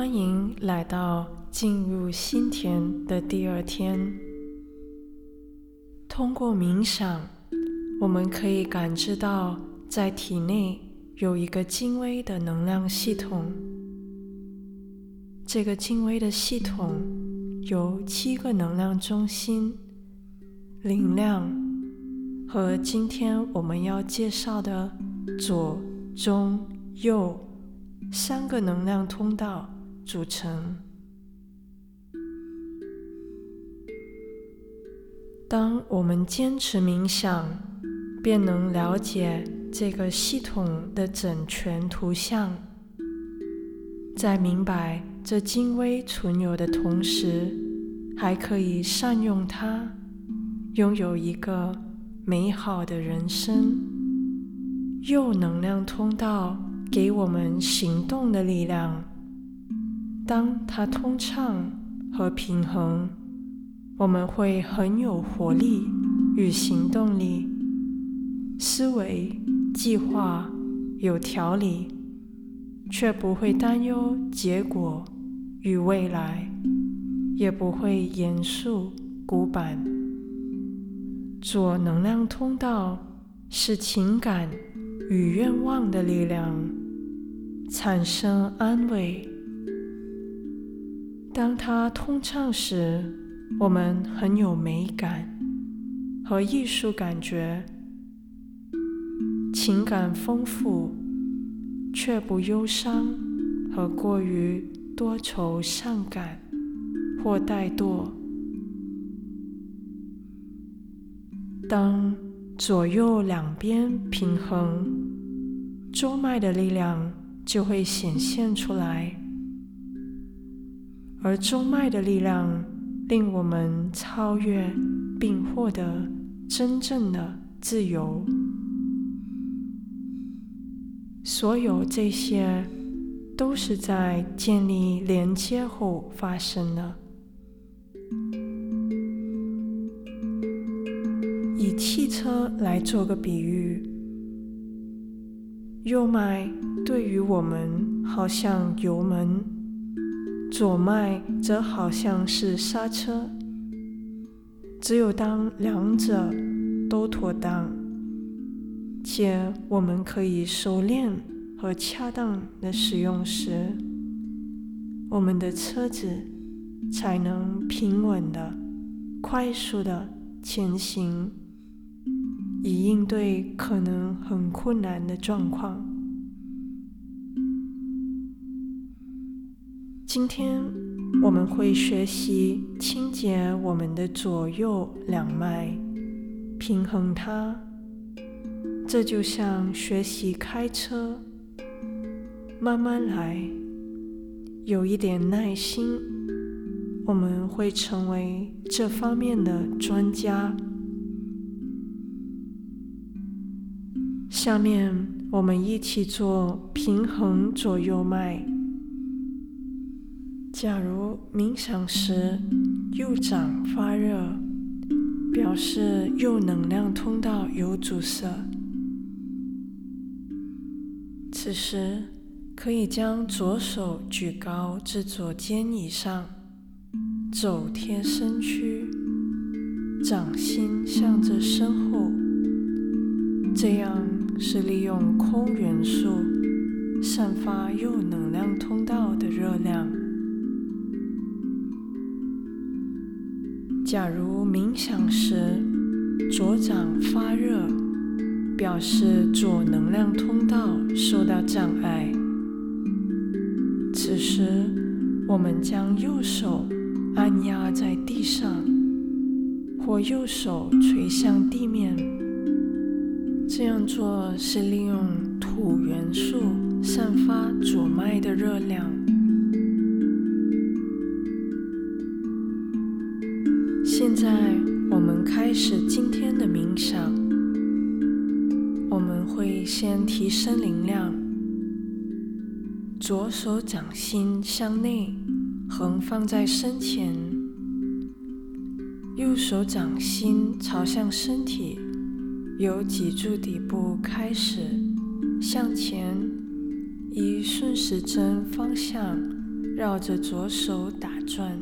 欢迎来到进入心田的第二天。通过冥想，我们可以感知到在体内有一个精微的能量系统。这个精微的系统由七个能量中心、灵量和今天我们要介绍的左、中、右。三个能量通道组成。当我们坚持冥想，便能了解这个系统的整全图像。在明白这精微存有的同时，还可以善用它，拥有一个美好的人生。右能量通道。给我们行动的力量。当它通畅和平衡，我们会很有活力与行动力，思维计划有条理，却不会担忧结果与未来，也不会严肃古板。左能量通道是情感与愿望的力量。产生安慰。当它通畅时，我们很有美感和艺术感觉，情感丰富，却不忧伤和过于多愁善感或怠惰。当左右两边平衡，中脉的力量。就会显现出来，而中脉的力量令我们超越并获得真正的自由。所有这些都是在建立连接后发生的。以汽车来做个比喻，右脉。对于我们，好像油门；左脉则好像是刹车。只有当两者都妥当，且我们可以熟练和恰当的使用时，我们的车子才能平稳的、快速的前行，以应对可能很困难的状况。今天我们会学习清洁我们的左右两脉，平衡它。这就像学习开车，慢慢来，有一点耐心，我们会成为这方面的专家。下面我们一起做平衡左右脉。假如冥想时右掌发热，表示右能量通道有阻塞。此时可以将左手举高至左肩以上，肘贴身躯，掌心向着身后。这样是利用空元素散发右能量通道的热量。假如冥想时左掌发热，表示左能量通道受到障碍。此时，我们将右手按压在地上，或右手垂向地面。这样做是利用土元素散发左脉的热量。在我们开始今天的冥想。我们会先提升能量，左手掌心向内横放在身前，右手掌心朝向身体，由脊柱底部开始向前，以顺时针方向绕着左手打转，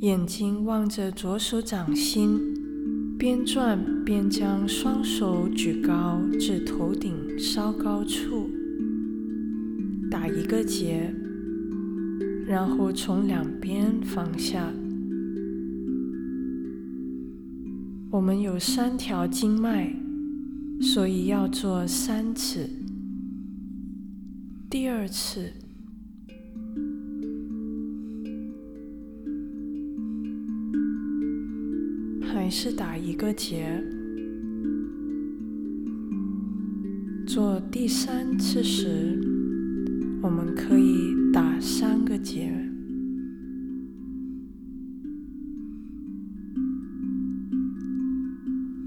眼睛望着左手掌心，边转边将双手举高至头顶稍高处，打一个结，然后从两边放下。我们有三条经脉，所以要做三次。第二次，还是打一个结。做第三次时，我们可以打三个结。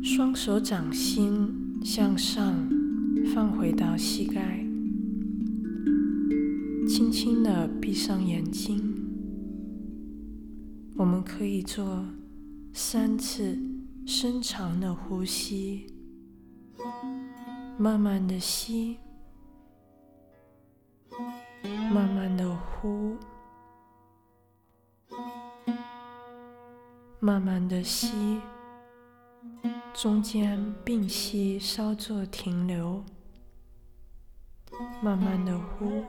双手掌心向上放回到膝盖，轻轻的闭上眼睛。我们可以做三次深长的呼吸，慢慢的吸，慢慢的呼，慢慢的吸。中间屏息稍作停留，慢慢的呼，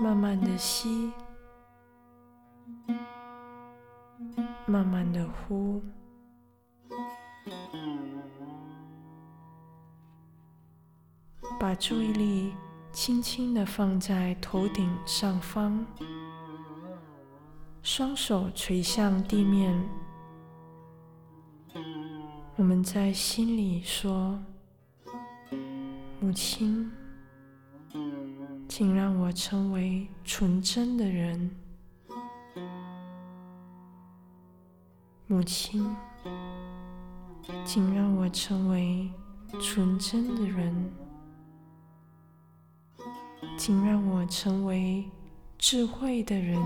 慢慢的吸，慢慢的呼，把注意力轻轻的放在头顶上方，双手垂向地面。我们在心里说：“母亲，请让我成为纯真的人。母亲，请让我成为纯真的人。请让我成为智慧的人。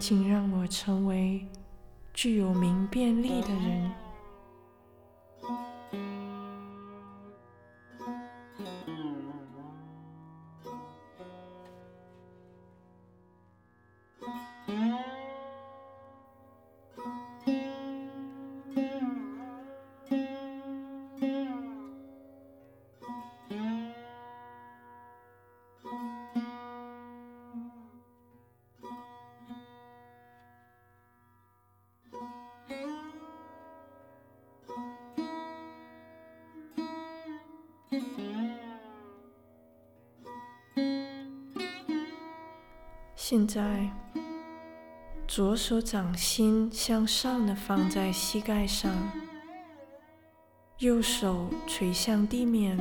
请让我成为。”具有明辨力的人。现在，左手掌心向上的放在膝盖上，右手垂向地面。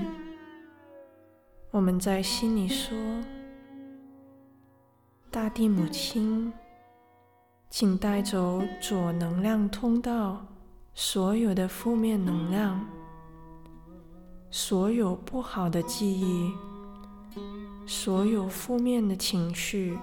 我们在心里说：“大地母亲，请带走左能量通道所有的负面能量，所有不好的记忆，所有负面的情绪。”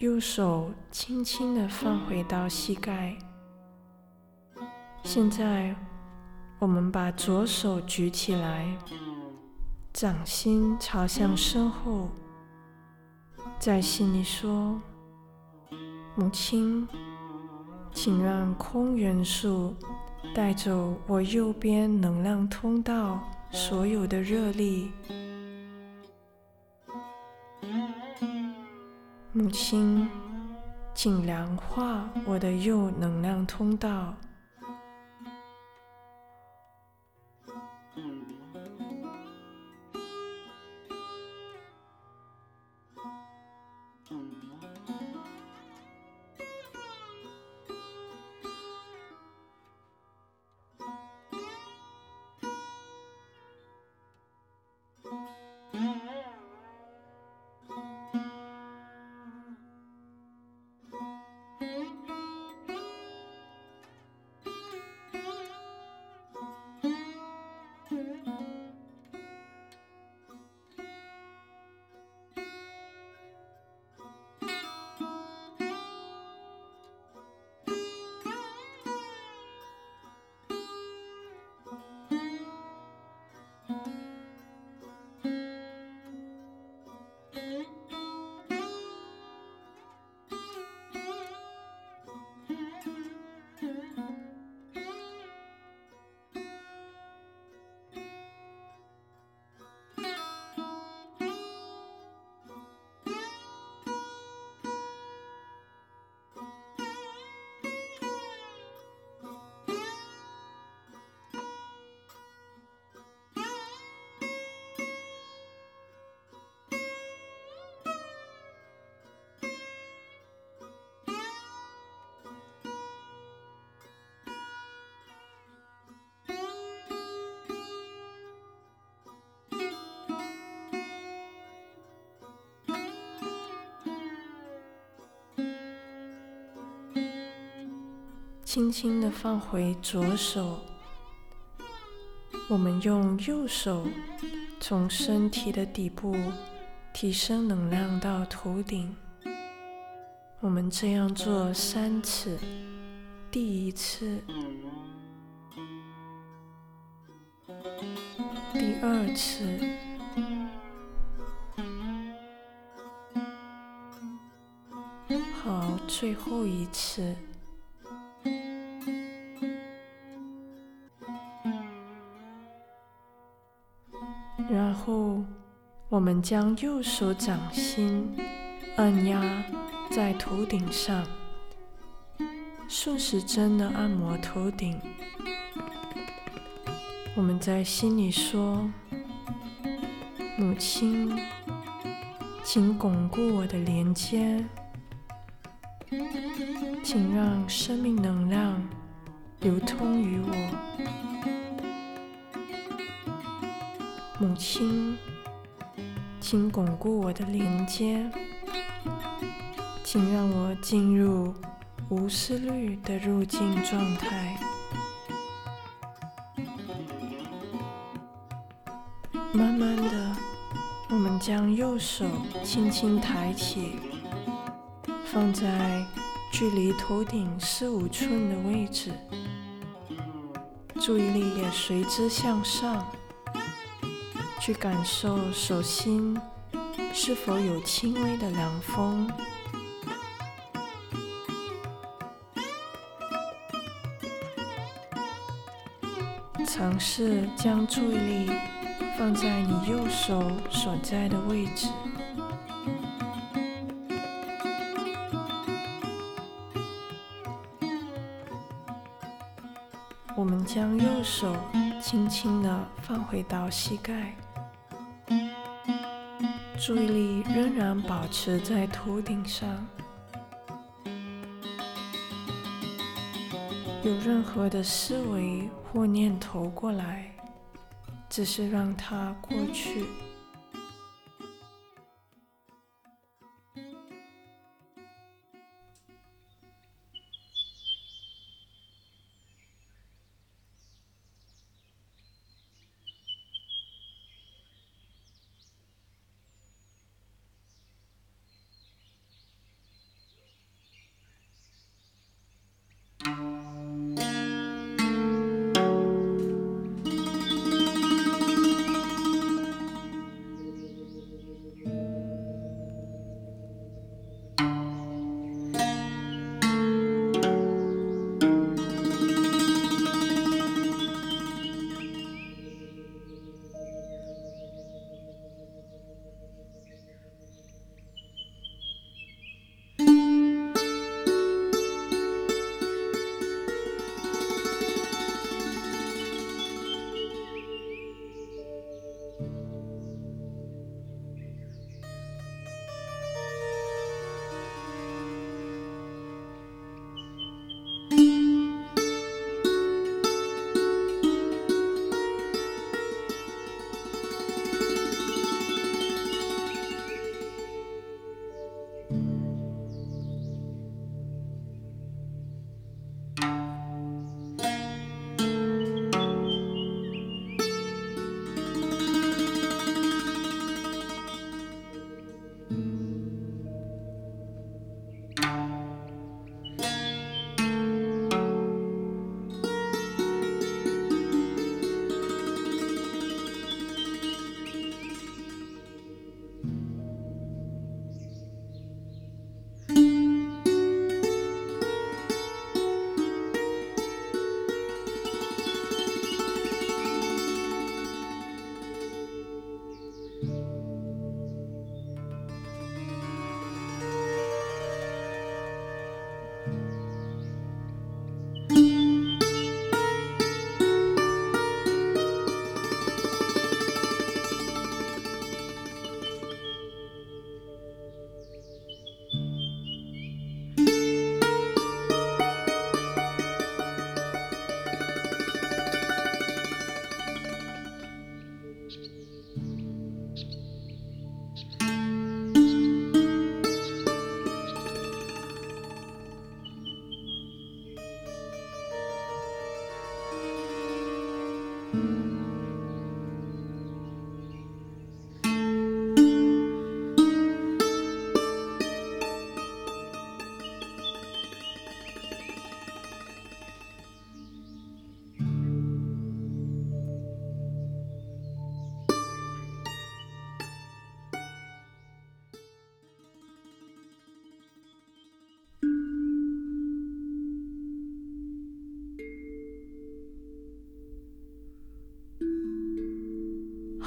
右手轻轻的放回到膝盖。现在，我们把左手举起来，掌心朝向身后，在心里说：“母亲，请让空元素带走我右边能量通道所有的热力。”母亲，请量化我的右能量通道。轻轻的放回左手，我们用右手从身体的底部提升能量到头顶。我们这样做三次，第一次，第二次，好，最后一次。我们将右手掌心按压在头顶上，顺时针的按摩头顶。我们在心里说：“母亲，请巩固我的连接，请让生命能量流通于我。”母亲，请巩固我的连接，请让我进入无思虑的入境状态。慢慢的，我们将右手轻轻抬起，放在距离头顶四五寸的位置，注意力也随之向上。去感受手心是否有轻微的凉风，尝试将注意力放在你右手所在的位置。我们将右手轻轻的放回到膝盖。注意力仍然保持在头顶上，有任何的思维或念头过来，只是让它过去。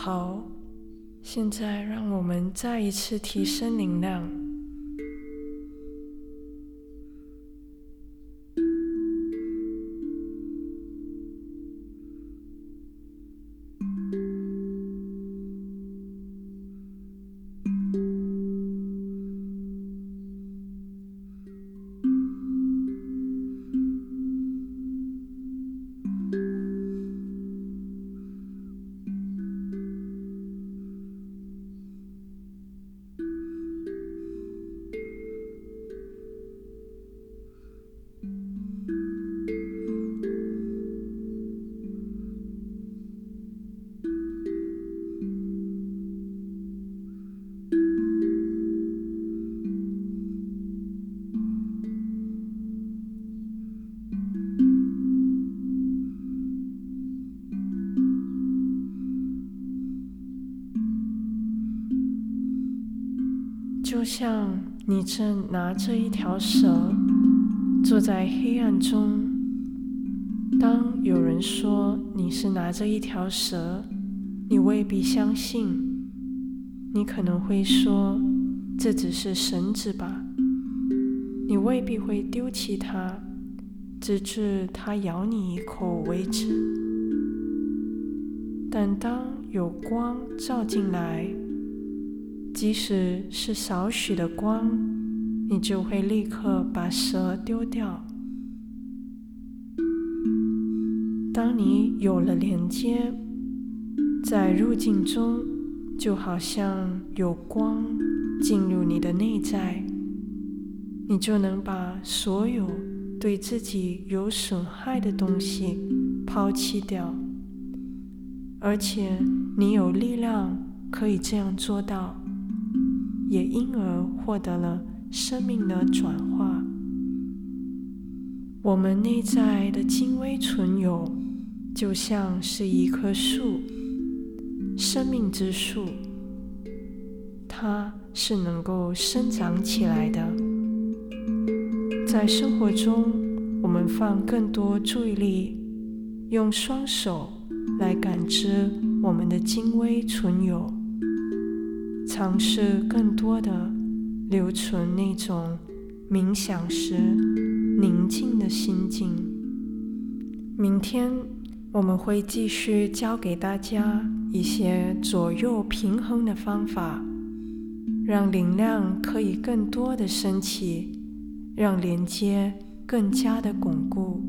好，现在让我们再一次提升能量。就像你正拿着一条蛇，坐在黑暗中。当有人说你是拿着一条蛇，你未必相信。你可能会说这只是绳子吧。你未必会丢弃它，直至它咬你一口为止。但当有光照进来，即使是少许的光，你就会立刻把蛇丢掉。当你有了连接，在入境中，就好像有光进入你的内在，你就能把所有对自己有损害的东西抛弃掉，而且你有力量可以这样做到。也因而获得了生命的转化。我们内在的精微存有，就像是一棵树，生命之树，它是能够生长起来的。在生活中，我们放更多注意力，用双手来感知我们的精微存有。尝试更多的留存那种冥想时宁静的心境。明天我们会继续教给大家一些左右平衡的方法，让能量可以更多的升起，让连接更加的巩固。